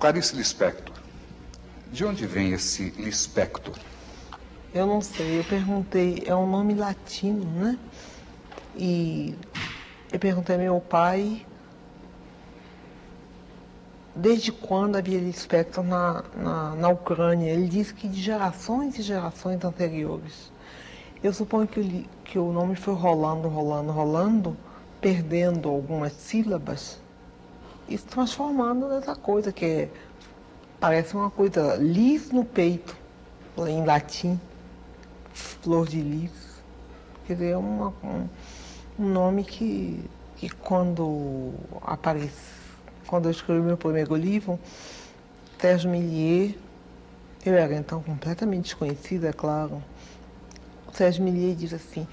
Clarice Lispector, de onde vem esse Lispector? Eu não sei, eu perguntei, é um nome latino, né? E eu perguntei ao meu pai desde quando havia Lispector na, na, na Ucrânia. Ele disse que de gerações e gerações anteriores. Eu suponho que o, que o nome foi rolando, rolando, rolando, perdendo algumas sílabas e se transformando nessa coisa que é, parece uma coisa lis no peito, em latim, flor de lis. Quer dizer, é uma, um, nome que, que quando aparece, quando eu escrevi meu primeiro livro, Sérgio Millier, eu era então completamente desconhecida, é claro, Sérgio Millier diz assim,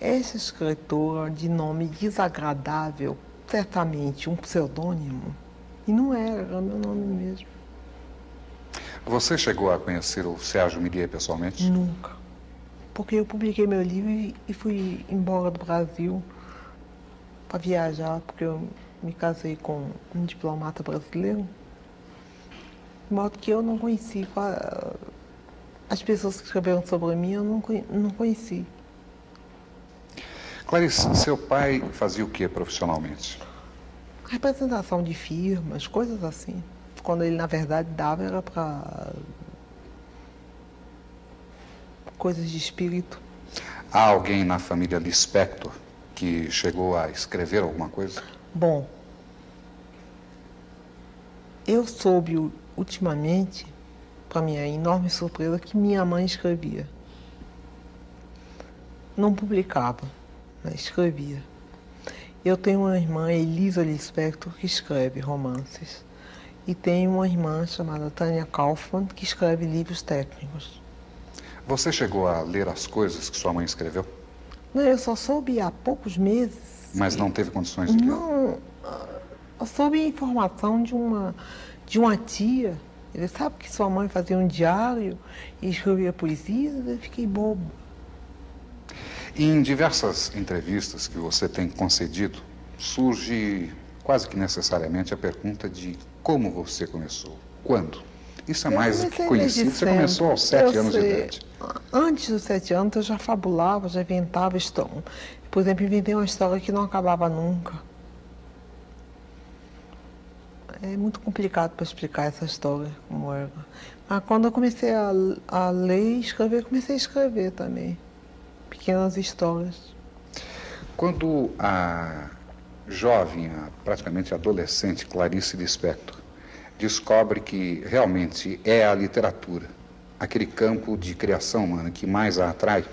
essa escritora de nome desagradável, certamente um pseudônimo, e não era, era meu nome mesmo. Você chegou a conhecer o Sérgio Millier pessoalmente? Nunca. Porque eu publiquei meu livro e fui embora do Brasil para viajar, porque eu me casei com um diplomata brasileiro. De modo que eu não conheci as pessoas que escreveram sobre mim, eu não, não conheci. Clarice, seu pai fazia o que profissionalmente? Representação de firmas, coisas assim. Quando ele, na verdade, dava era para coisas de espírito. Há alguém na família Lispector que chegou a escrever alguma coisa? Bom, eu soube ultimamente para minha enorme surpresa, que minha mãe escrevia. Não publicava, mas escrevia. Eu tenho uma irmã, Elisa Lispector, que escreve romances. E tenho uma irmã chamada Tânia Kaufmann, que escreve livros técnicos. Você chegou a ler as coisas que sua mãe escreveu? Não, eu só soube há poucos meses. Mas não teve condições de ler? Não, eu soube informação de uma, de uma tia ele sabe que sua mãe fazia um diário e escrevia poesias, eu fiquei bobo. Em diversas entrevistas que você tem concedido, surge quase que necessariamente a pergunta de como você começou, quando. Isso é mais do que conhecido. Você começou aos sete eu anos sei. de idade. Antes dos sete anos eu já fabulava, já inventava história. Por exemplo, inventei uma história que não acabava nunca é muito complicado para explicar essa história como era. Mas quando eu comecei a, a ler e escrever, comecei a escrever também. Pequenas histórias. Quando a jovem, a praticamente adolescente Clarice Lispector descobre que realmente é a literatura, aquele campo de criação humana que mais a atrai,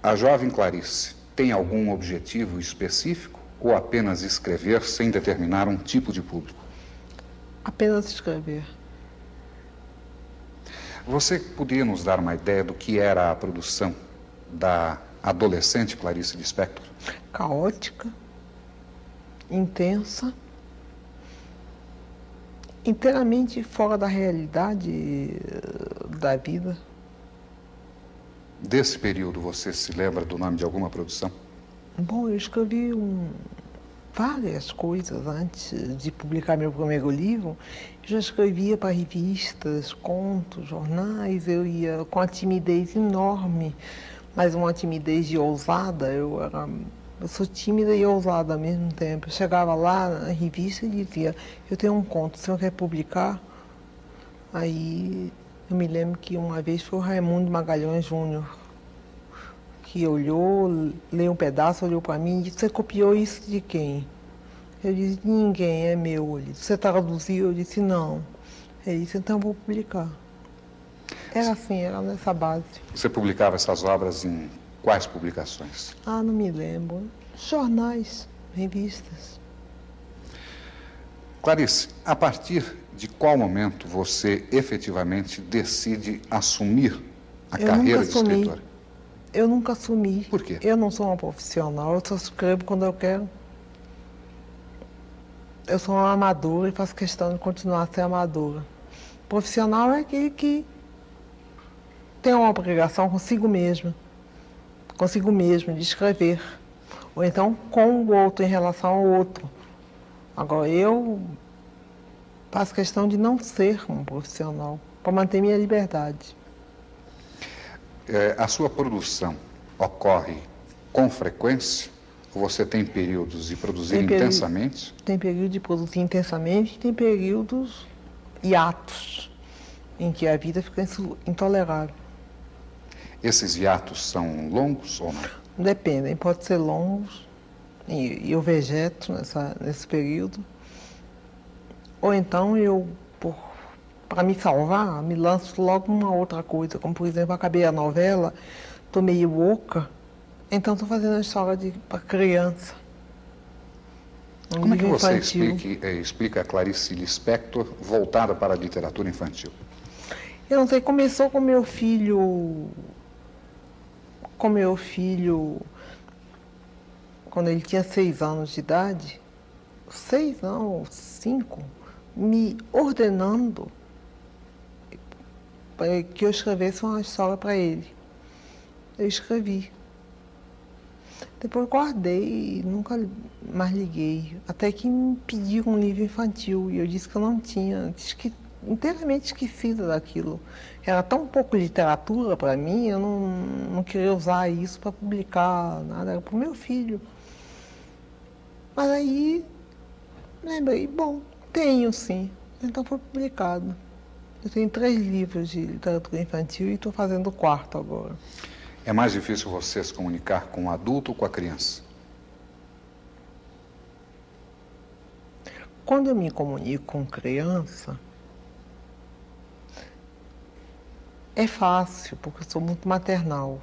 a jovem Clarice tem algum objetivo específico ou apenas escrever sem determinar um tipo de público? Apenas escrever. Você poderia nos dar uma ideia do que era a produção da adolescente Clarice Lispector? Caótica, intensa, inteiramente fora da realidade eh, da vida. Desse período, você se lembra do nome de alguma produção? Bom, eu escrevi um, várias coisas antes de publicar meu primeiro livro. Eu já escrevia para revistas, contos, jornais, eu ia com a timidez enorme, mas uma timidez de ousada. Eu, era, eu sou tímida e ousada ao mesmo tempo. Eu chegava lá na revista e dizia, eu tenho um conto, o senhor quer publicar? Aí eu me lembro que uma vez foi o Raimundo Magalhães Júnior que olhou, leu um pedaço, olhou para mim e disse, você copiou isso de quem? Eu disse, ninguém, é meu. Ele disse, você traduziu? Eu disse, não. Ele disse, então vou publicar. Era assim, era nessa base. Você publicava essas obras em quais publicações? Ah, não me lembro. Jornais, revistas. Clarice, a partir de qual momento você efetivamente decide assumir a eu carreira de escritora? Eu nunca assumi. Por quê? Eu não sou uma profissional, eu só escrevo quando eu quero. Eu sou uma amadora e faço questão de continuar a ser amadora. Profissional é aquele que tem uma obrigação consigo mesmo, consigo mesmo, de escrever. Ou então com o outro em relação ao outro. Agora eu Faço questão de não ser um profissional, para manter minha liberdade. É, a sua produção ocorre com frequência? Ou você tem períodos de produzir tem intensamente? Tem período de produzir intensamente, tem períodos hiatos, em que a vida fica intolerável. Esses hiatos são longos ou não? Dependem, pode ser longos, e eu vegeto nessa, nesse período, ou então eu, para me salvar, me lanço logo numa outra coisa, como por exemplo, acabei a novela, estou meio oca, então estou fazendo a história para criança. Um Como é que você explique, eh, explica a Clarice Lispector voltada para a literatura infantil? Eu não sei, começou com meu filho. Com meu filho. Quando ele tinha seis anos de idade. Seis, não, cinco. Me ordenando que eu escrevesse uma história para ele. Eu escrevi. Depois guardei e nunca mais liguei. Até que me pediram um livro infantil e eu disse que eu não tinha, esque, inteiramente esquecida daquilo. Era tão pouco literatura para mim, eu não, não queria usar isso para publicar nada, era para o meu filho. Mas aí lembrei, bom, tenho sim. Então foi publicado. Eu tenho três livros de literatura infantil e estou fazendo o quarto agora. É mais difícil você se comunicar com o adulto ou com a criança? Quando eu me comunico com criança, é fácil, porque eu sou muito maternal.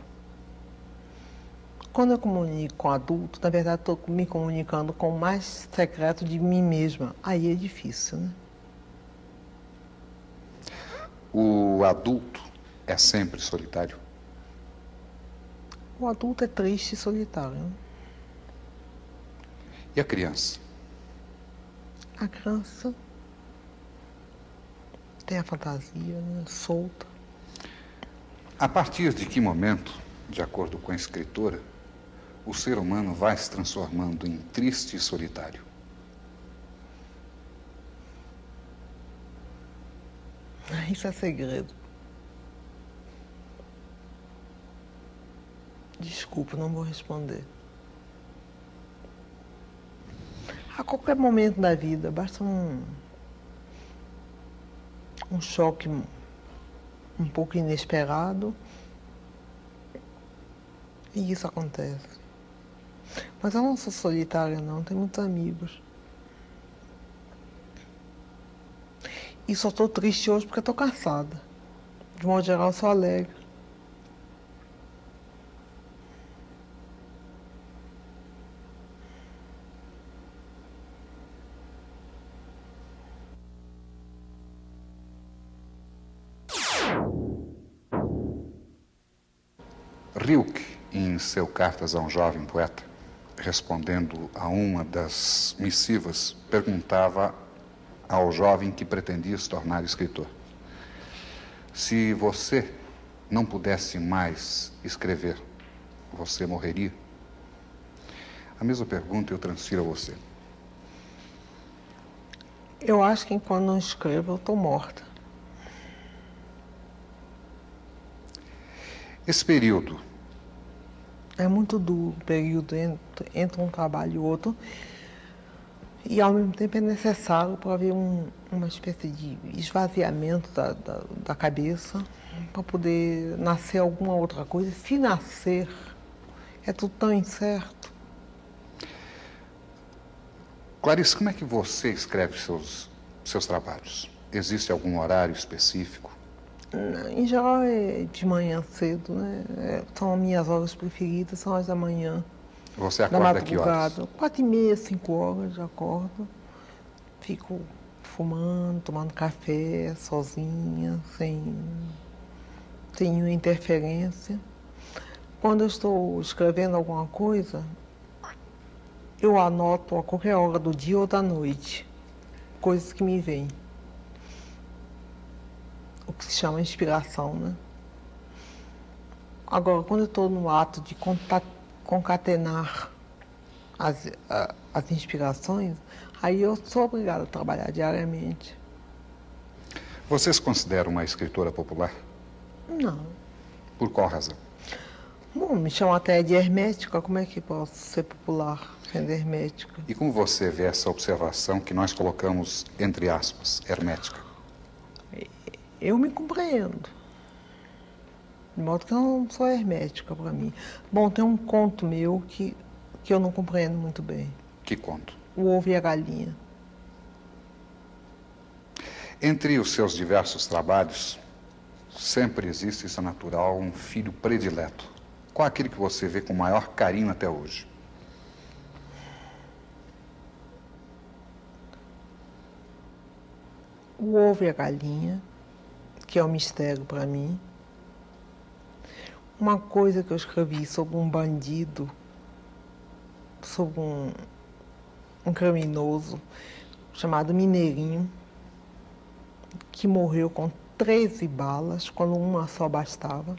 Quando eu comunico com adulto, na verdade estou me comunicando com o mais secreto de mim mesma. Aí é difícil, né? O adulto é sempre solitário? O adulto é triste e solitário. E a criança? A criança tem a fantasia né? solta. A partir de que momento, de acordo com a escritora, o ser humano vai se transformando em triste e solitário? Isso é segredo. Desculpa, não vou responder. A qualquer momento da vida, basta um, um choque um pouco inesperado e isso acontece. Mas eu não sou solitária, não, tenho muitos amigos. E só estou triste hoje porque estou cansada. De modo geral, sou alegre. Seu Cartas a um Jovem Poeta, respondendo a uma das missivas, perguntava ao jovem que pretendia se tornar escritor: Se você não pudesse mais escrever, você morreria? A mesma pergunta eu transfiro a você. Eu acho que enquanto não escrevo, eu estou morta. Esse período é muito duro o período entre, entre um trabalho e outro. E ao mesmo tempo é necessário para haver um, uma espécie de esvaziamento da, da, da cabeça para poder nascer alguma outra coisa. Se nascer, é tudo tão incerto. Clarice, como é que você escreve seus, seus trabalhos? Existe algum horário específico? Em geral é de manhã cedo, né? É, são as minhas horas preferidas, são as da manhã. Você acorda que horas? Quatro e meia, cinco horas já acordo. Fico fumando, tomando café, sozinha, sem, sem nenhuma interferência. Quando eu estou escrevendo alguma coisa, eu anoto a qualquer hora do dia ou da noite, coisas que me vêm o que se chama inspiração, né? Agora, quando eu estou no ato de concatenar as, as inspirações, aí eu sou obrigada a trabalhar diariamente. Você se considera uma escritora popular? Não. Por qual razão? Bom, me chamam até de hermética, como é que posso ser popular sendo hermética? E como você vê essa observação que nós colocamos entre aspas, hermética? Eu me compreendo. De modo que eu não sou hermética para mim. Bom, tem um conto meu que, que eu não compreendo muito bem. Que conto? O ovo e a galinha. Entre os seus diversos trabalhos, sempre existe, isso é natural, um filho predileto. Qual é aquele que você vê com maior carinho até hoje? O ovo e a galinha, que é um mistério para mim. Uma coisa que eu escrevi sobre um bandido, sobre um, um criminoso chamado Mineirinho, que morreu com 13 balas, quando uma só bastava,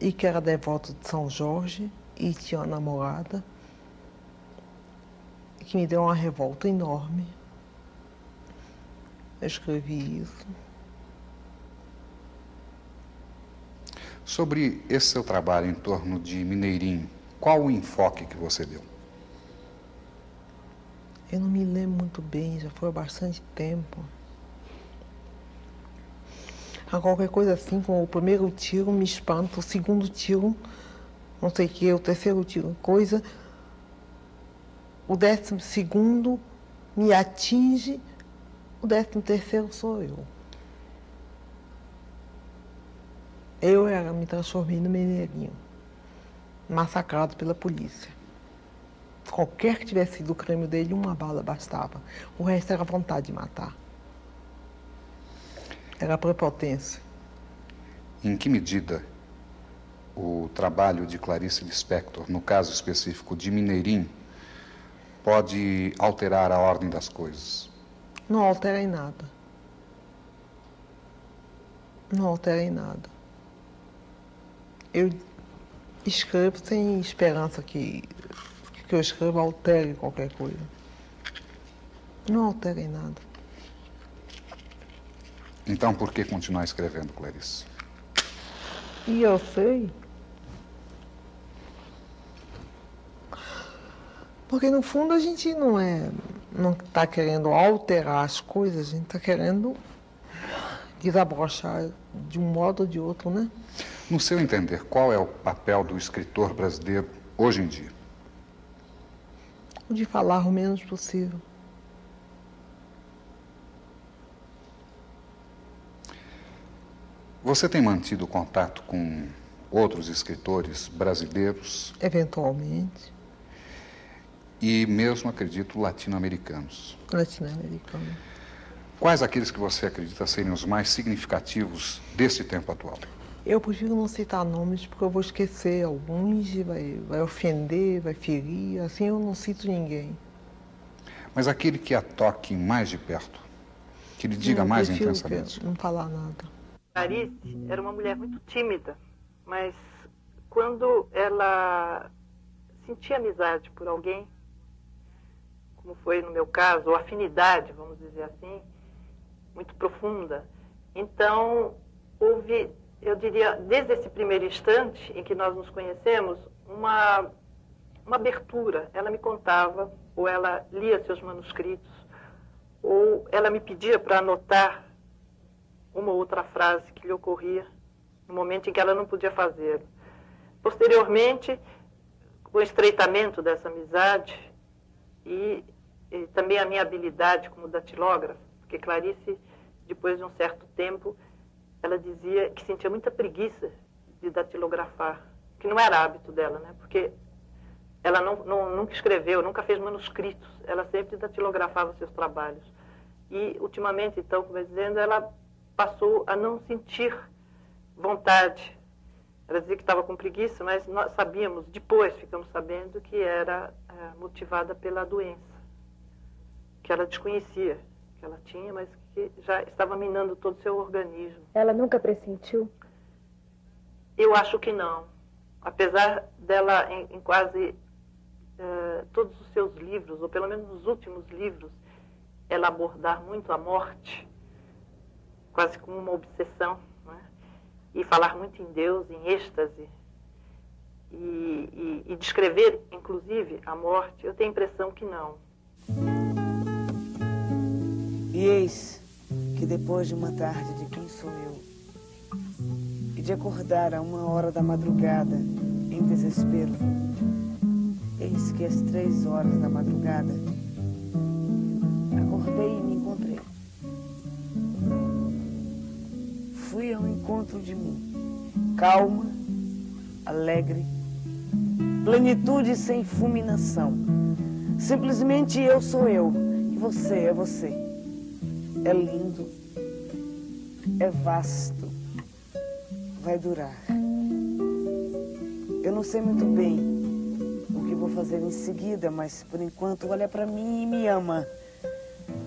e que era devoto de São Jorge e tinha uma namorada, que me deu uma revolta enorme. Eu escrevi isso. Sobre esse seu trabalho em torno de Mineirinho, qual o enfoque que você deu? Eu não me lembro muito bem, já foi há bastante tempo. A qualquer coisa assim, como o primeiro tiro me espanta, o segundo tiro, não sei o que, o terceiro tiro, coisa. O décimo segundo me atinge, o décimo terceiro sou eu. Eu era, me transformei no mineirinho, massacrado pela polícia. Qualquer que tivesse sido o crime dele, uma bala bastava. O resto era vontade de matar. Era prepotência. Em que medida o trabalho de Clarice Lispector, no caso específico de Mineirinho, pode alterar a ordem das coisas? Não altera em nada. Não altera em nada. Eu escrevo sem esperança que que eu escrevo altere qualquer coisa. Não altera em nada. Então por que continuar escrevendo, Clarice? E eu sei. Porque no fundo a gente não é. Não está querendo alterar as coisas, a gente está querendo desabrochar de um modo ou de outro, né? No seu entender, qual é o papel do escritor brasileiro hoje em dia? O de falar o menos possível. Você tem mantido contato com outros escritores brasileiros? Eventualmente. E mesmo, acredito, latino-americanos. Latino-americano. Quais aqueles que você acredita serem os mais significativos desse tempo atual? Eu prefiro não citar nomes porque eu vou esquecer alguns e vai, vai ofender, vai ferir. Assim eu não cito ninguém. Mas aquele que a toque mais de perto, que lhe diga Não, mais intensamente. Não falar nada. Clarice era uma mulher muito tímida, mas quando ela sentia amizade por alguém, como foi no meu caso, ou afinidade, vamos dizer assim, muito profunda, então houve, eu diria, desde esse primeiro instante em que nós nos conhecemos, uma, uma abertura. Ela me contava, ou ela lia seus manuscritos, ou ela me pedia para anotar uma ou outra frase que lhe ocorria no momento em que ela não podia fazê-lo. Posteriormente, o estreitamento dessa amizade e também a minha habilidade como datilógrafa, porque Clarice, depois de um certo tempo, ela dizia que sentia muita preguiça de datilografar, que não era hábito dela, né? Porque ela não, não, nunca escreveu, nunca fez manuscritos, ela sempre datilografava seus trabalhos. E, ultimamente, então, como eu dizendo, ela passou a não sentir vontade. Ela dizia que estava com preguiça, mas nós sabíamos, depois ficamos sabendo que era é, motivada pela doença, que ela desconhecia que ela tinha, mas que já estava minando todo o seu organismo. Ela nunca pressentiu? Eu acho que não. Apesar dela, em, em quase eh, todos os seus livros, ou pelo menos nos últimos livros, ela abordar muito a morte, quase como uma obsessão, né? e falar muito em Deus, em êxtase, e, e, e descrever, inclusive, a morte, eu tenho a impressão que não. E eis que depois de uma tarde de quem sou eu, e de acordar a uma hora da madrugada em desespero, eis que às três horas da madrugada acordei e me encontrei. Fui ao encontro de mim, calma, alegre, plenitude sem fulminação. Simplesmente eu sou eu e você é você é lindo, é vasto, vai durar. Eu não sei muito bem o que vou fazer em seguida, mas por enquanto olha para mim e me ama.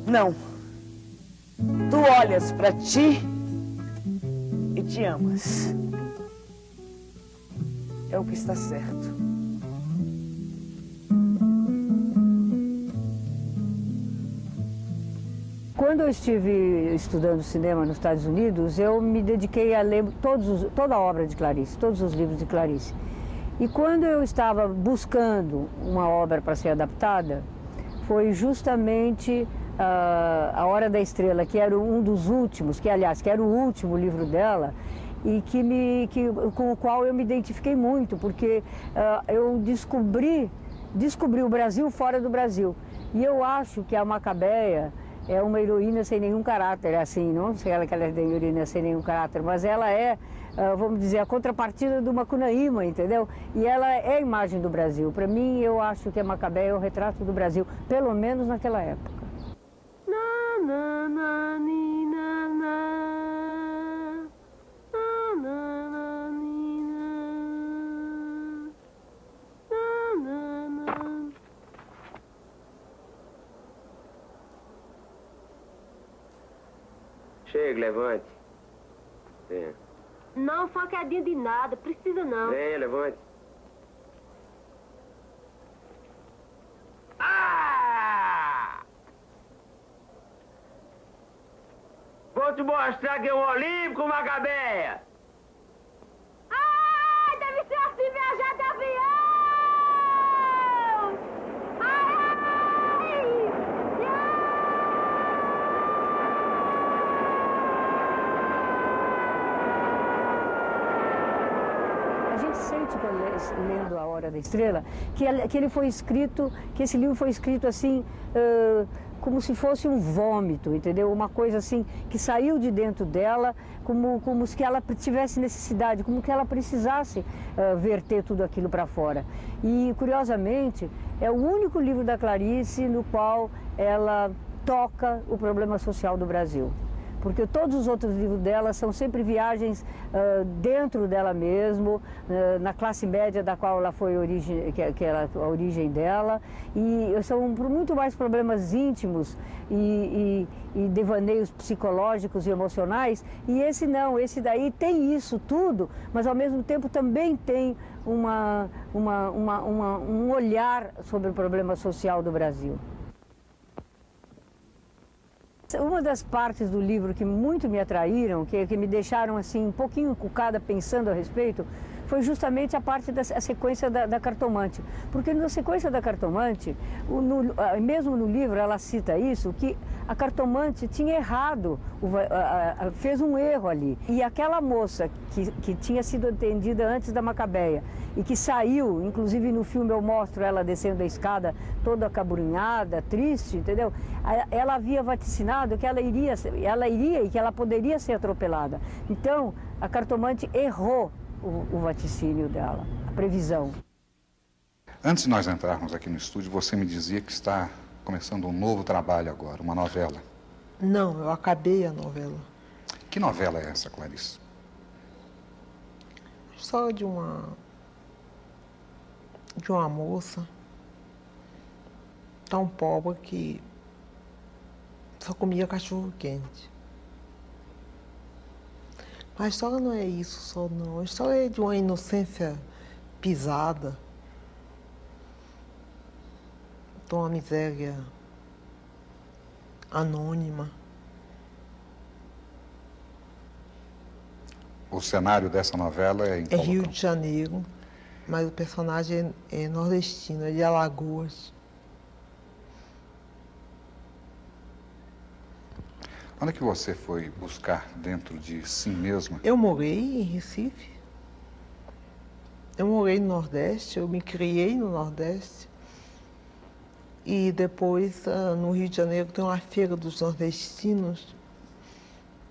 Não. Tu olhas para ti e te amas. É o que está certo. Quando eu estive estudando cinema nos Estados Unidos, eu me dediquei a ler todos, toda a obra de Clarice, todos os livros de Clarice. E quando eu estava buscando uma obra para ser adaptada, foi justamente uh, A Hora da Estrela, que era um dos últimos, que aliás, que era o último livro dela, e que me, que, com o qual eu me identifiquei muito, porque uh, eu descobri, descobri o Brasil fora do Brasil. E eu acho que a Macabeia é uma heroína sem nenhum caráter, assim, não sei ela que ela é heroína sem nenhum caráter, mas ela é, ah, vamos dizer, a contrapartida de uma Cunaíma, entendeu? E ela é a imagem do Brasil. Para mim, eu acho que a Macabé é o retrato do Brasil, pelo menos naquela época na, na, ni, na, na. Na, na, na, ni, na. Na, na, na. Chega, levante. Venha. Não, facadinha de nada, precisa não. Venha, levante. Ah! Vou te mostrar que é um olímpico, Macabeia. Ah, deve ser assim viajar de avião! Lendo A Hora da Estrela, que, que ele foi escrito, que esse livro foi escrito assim, uh, como se fosse um vômito, entendeu? Uma coisa assim que saiu de dentro dela, como, como se ela tivesse necessidade, como que ela precisasse uh, verter tudo aquilo para fora. E, curiosamente, é o único livro da Clarice no qual ela toca o problema social do Brasil porque todos os outros livros dela são sempre viagens uh, dentro dela mesmo, uh, na classe média da qual ela foi origem, que, que ela, a origem dela, e são muito mais problemas íntimos e, e, e, devaneios psicológicos e emocionais, e esse não, esse daí tem isso tudo, mas ao mesmo tempo também tem uma, uma, uma, uma um olhar sobre o problema social do Brasil. Uma das partes do livro que muito me atraíram, que, que me deixaram assim um pouquinho encucada pensando a respeito, foi justamente a parte da a sequência da, da, cartomante. Porque na sequência da cartomante, o, no, mesmo no livro ela cita isso, que a cartomante tinha errado, o, a, a, fez um erro ali. E aquela moça que, que tinha sido atendida antes da Macabeia e que saiu, inclusive no filme eu mostro ela descendo a escada toda acabrunhada, triste, entendeu? Ela havia vaticinado que ela iria, ela iria e que ela poderia ser atropelada. Então, a cartomante errou o, o vaticínio dela, a previsão. Antes de nós entrarmos aqui no estúdio, você me dizia que está começando um novo trabalho agora, uma novela. Não, eu acabei a novela. Que novela é essa, Clarice? Só de uma de uma moça tão pobre que só comia cachorro quente. A história não é isso só, não. A história é de uma inocência pisada, de uma miséria anônima. O cenário dessa novela é em É Rio de Janeiro, mas o personagem é, é nordestino, é de Alagoas. Onde é que você foi buscar dentro de si mesma? Eu morei em Recife. Eu morei no Nordeste, eu me criei no Nordeste. E depois, ah, no Rio de Janeiro, tem uma feira dos nordestinos,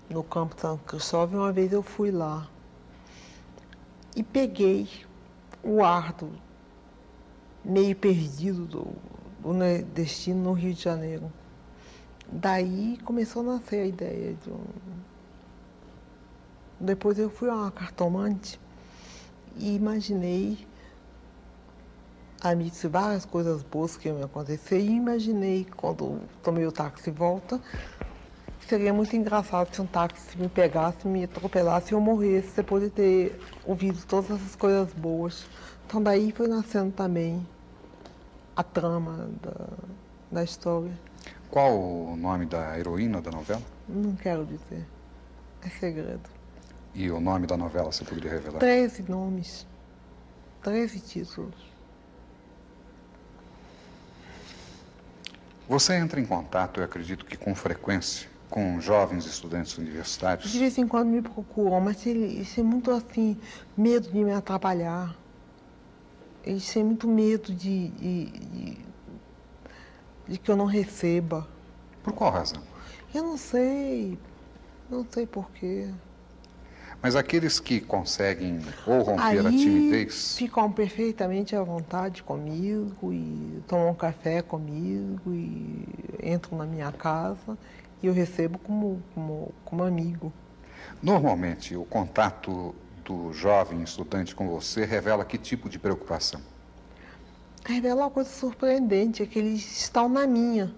no Campo São Cristóvão. Uma vez eu fui lá e peguei o ar do meio perdido do, do nordestino no Rio de Janeiro. Daí começou a nascer a ideia de um. Depois eu fui a uma cartomante e imaginei a mim várias coisas boas que iam me acontecer e imaginei quando tomei o táxi de volta seria muito engraçado se um táxi me pegasse, me atropelasse e eu morresse depois de ter ouvido todas essas coisas boas. Então daí foi nascendo também a trama da, da história. Qual o nome da heroína da novela? Não quero dizer. É segredo. E o nome da novela, você poderia revelar? Treze nomes. Treze títulos. Você entra em contato, eu acredito que com frequência, com jovens estudantes universitários? De vez em quando me procuram, mas eles têm muito assim, medo de me atrapalhar. Eles têm muito medo de, de, de de que eu não receba. Por qual razão? Eu não sei. Não sei porquê. Mas aqueles que conseguem ou romper Aí, a timidez. Ficam perfeitamente à vontade comigo e tomam café comigo e entram na minha casa e eu recebo como, como, como amigo. Normalmente, o contato do jovem estudante com você revela que tipo de preocupação? Revela uma coisa surpreendente, é que eles estão na minha.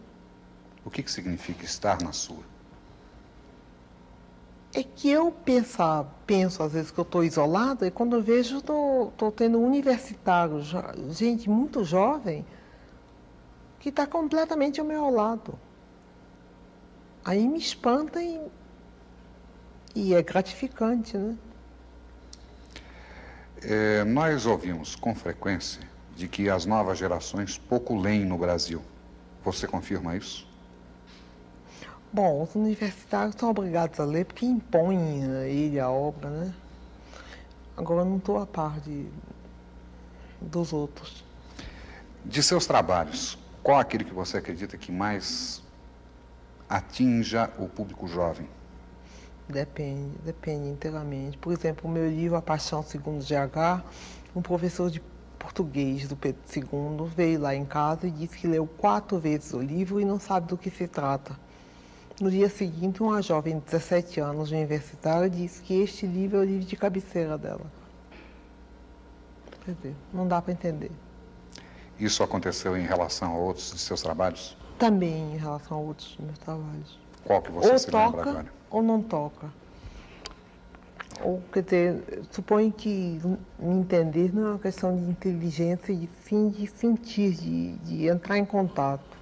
O que, que significa estar na sua? É que eu pensar, penso às vezes que eu estou isolada e quando eu vejo estou tendo um universitário, gente muito jovem, que está completamente ao meu lado. Aí me espanta e, e é gratificante, né? É, nós ouvimos com frequência de que as novas gerações pouco leem no Brasil. Você confirma isso? Bom, os universitários são obrigados a ler porque impõem a ele a obra, né? Agora eu não estou a par de, dos outros. De seus trabalhos, qual aquele que você acredita que mais atinja o público jovem? Depende, depende inteiramente. Por exemplo, o meu livro A Paixão Segundo GH, um professor de português do Pedro II veio lá em casa e disse que leu quatro vezes o livro e não sabe do que se trata. No dia seguinte, uma jovem de 17 anos, universitária, disse que este livro é o livro de cabeceira dela. Quer dizer, não dá para entender. Isso aconteceu em relação a outros de seus trabalhos? Também em relação a outros dos meus trabalhos. Qual que você ou se toca, lembra agora? Ou não toca. Ou, quer dizer, suponho que entender não é uma questão de inteligência, e sim de sentir, de, de entrar em contato.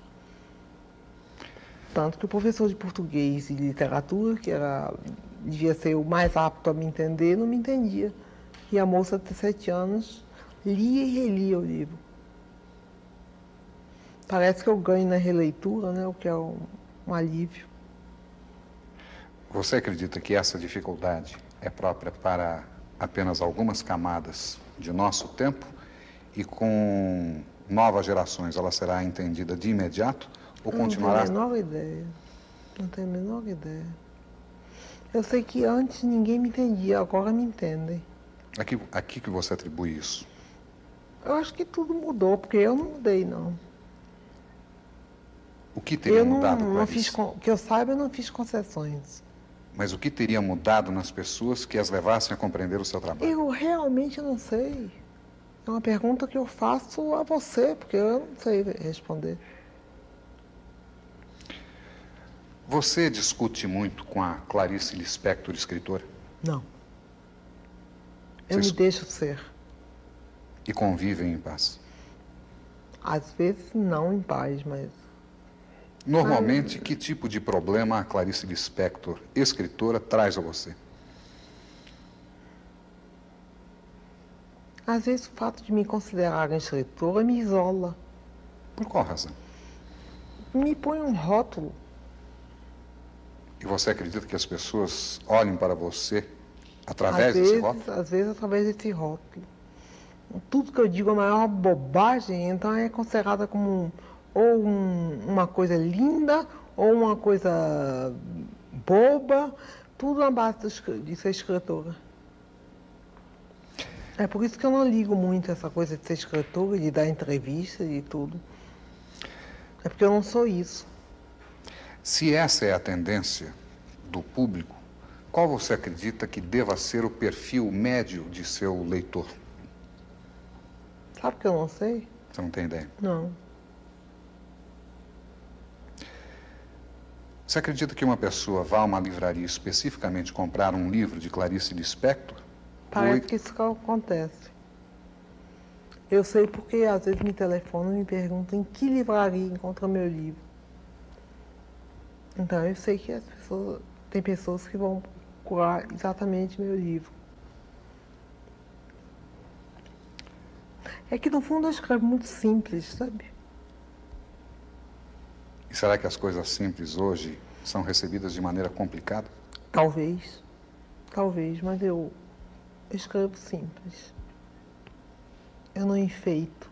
Tanto que o professor de português e literatura, que era, devia ser o mais apto a me entender, não me entendia. E a moça de 17 anos lia e relia o livro. Parece que eu ganho na releitura, né, o que é um, um alívio. Você acredita que essa dificuldade é própria para apenas algumas camadas de nosso tempo e com novas gerações ela será entendida de imediato ou continuará? Não tenho a menor ideia. Não tenho a menor ideia. Eu sei que antes ninguém me entendia, agora me entendem. A que, a que, você atribui isso? Eu acho que tudo mudou, porque eu não mudei, não. O que teria eu não, mudado, não fiz, Que eu saiba, eu não fiz concessões. Mas o que teria mudado nas pessoas que as levassem a compreender o seu trabalho? Eu realmente não sei. É uma pergunta que eu faço a você, porque eu não sei responder. Você discute muito com a Clarice Lispector, escritora? Não. Eu Vocês... me deixo ser. E convivem em paz? Às vezes não em paz, mas Normalmente, que tipo de problema a Clarice Lispector, escritora, traz a você? Às vezes o fato de me considerar escritora me isola. Por qual razão? Me põe um rótulo. E você acredita que as pessoas olhem para você através às desse vezes, rótulo? Às vezes através desse rótulo. Tudo que eu digo é a maior bobagem, então é considerada como um, ou um, uma coisa linda ou uma coisa boba, tudo na base de ser escritora. É por isso que eu não ligo muito essa coisa de ser escritora, de dar entrevista e tudo. É porque eu não sou isso. Se essa é a tendência do público, qual você acredita que deva ser o perfil médio de seu leitor? Sabe que eu não sei? Você não tem ideia? Não. Você acredita que uma pessoa vá a uma livraria especificamente comprar um livro de Clarice Lispector? Parece que isso que acontece. Eu sei porque às vezes me telefonam e me perguntam em que livraria encontra meu livro. Então eu sei que as pessoas, tem pessoas que vão procurar exatamente meu livro. É que no fundo eu escrevo muito simples, sabe? E será que as coisas simples hoje são recebidas de maneira complicada? Talvez. Talvez, mas eu escrevo simples. Eu não enfeito.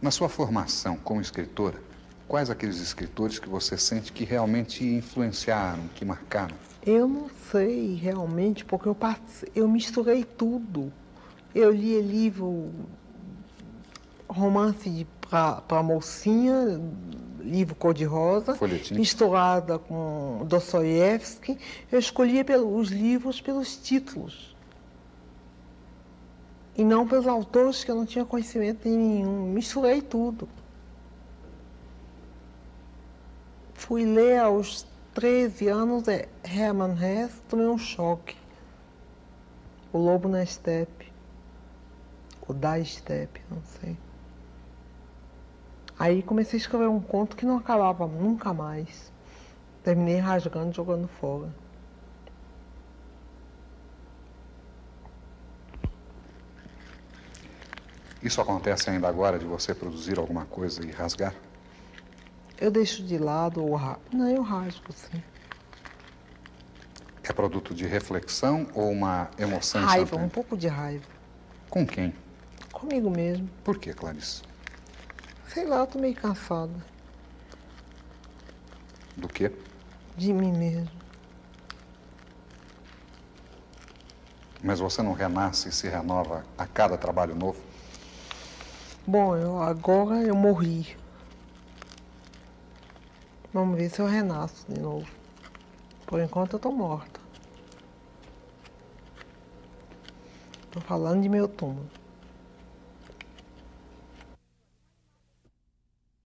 Na sua formação como escritora, quais aqueles escritores que você sente que realmente influenciaram, que marcaram? Eu não sei realmente, porque eu, eu misturei tudo. Eu li livro, romance para mocinha, livro cor-de-rosa, misturada com Dostoiévski. Eu escolhia os livros pelos títulos. E não pelos autores que eu não tinha conhecimento nenhum. Misturei tudo. Fui ler aos 13 anos é Hermann Hesse, tomei um choque. O Lobo na Estepe. O da Estepe, não sei. Aí comecei a escrever um conto que não acabava nunca mais. Terminei rasgando, jogando fora. Isso acontece ainda agora de você produzir alguma coisa e rasgar? Eu deixo de lado ou rasgo. Não, eu rasgo, sim. É produto de reflexão ou uma emoção Raiva, um pouco de raiva. Com quem? Comigo mesmo. Por que, Clarice? Sei lá, eu tô meio cansada. Do quê? De mim mesmo. Mas você não renasce e se renova a cada trabalho novo? Bom, eu, agora eu morri. Vamos ver se eu renasço de novo. Por enquanto eu tô morta. Tô falando de meu túmulo.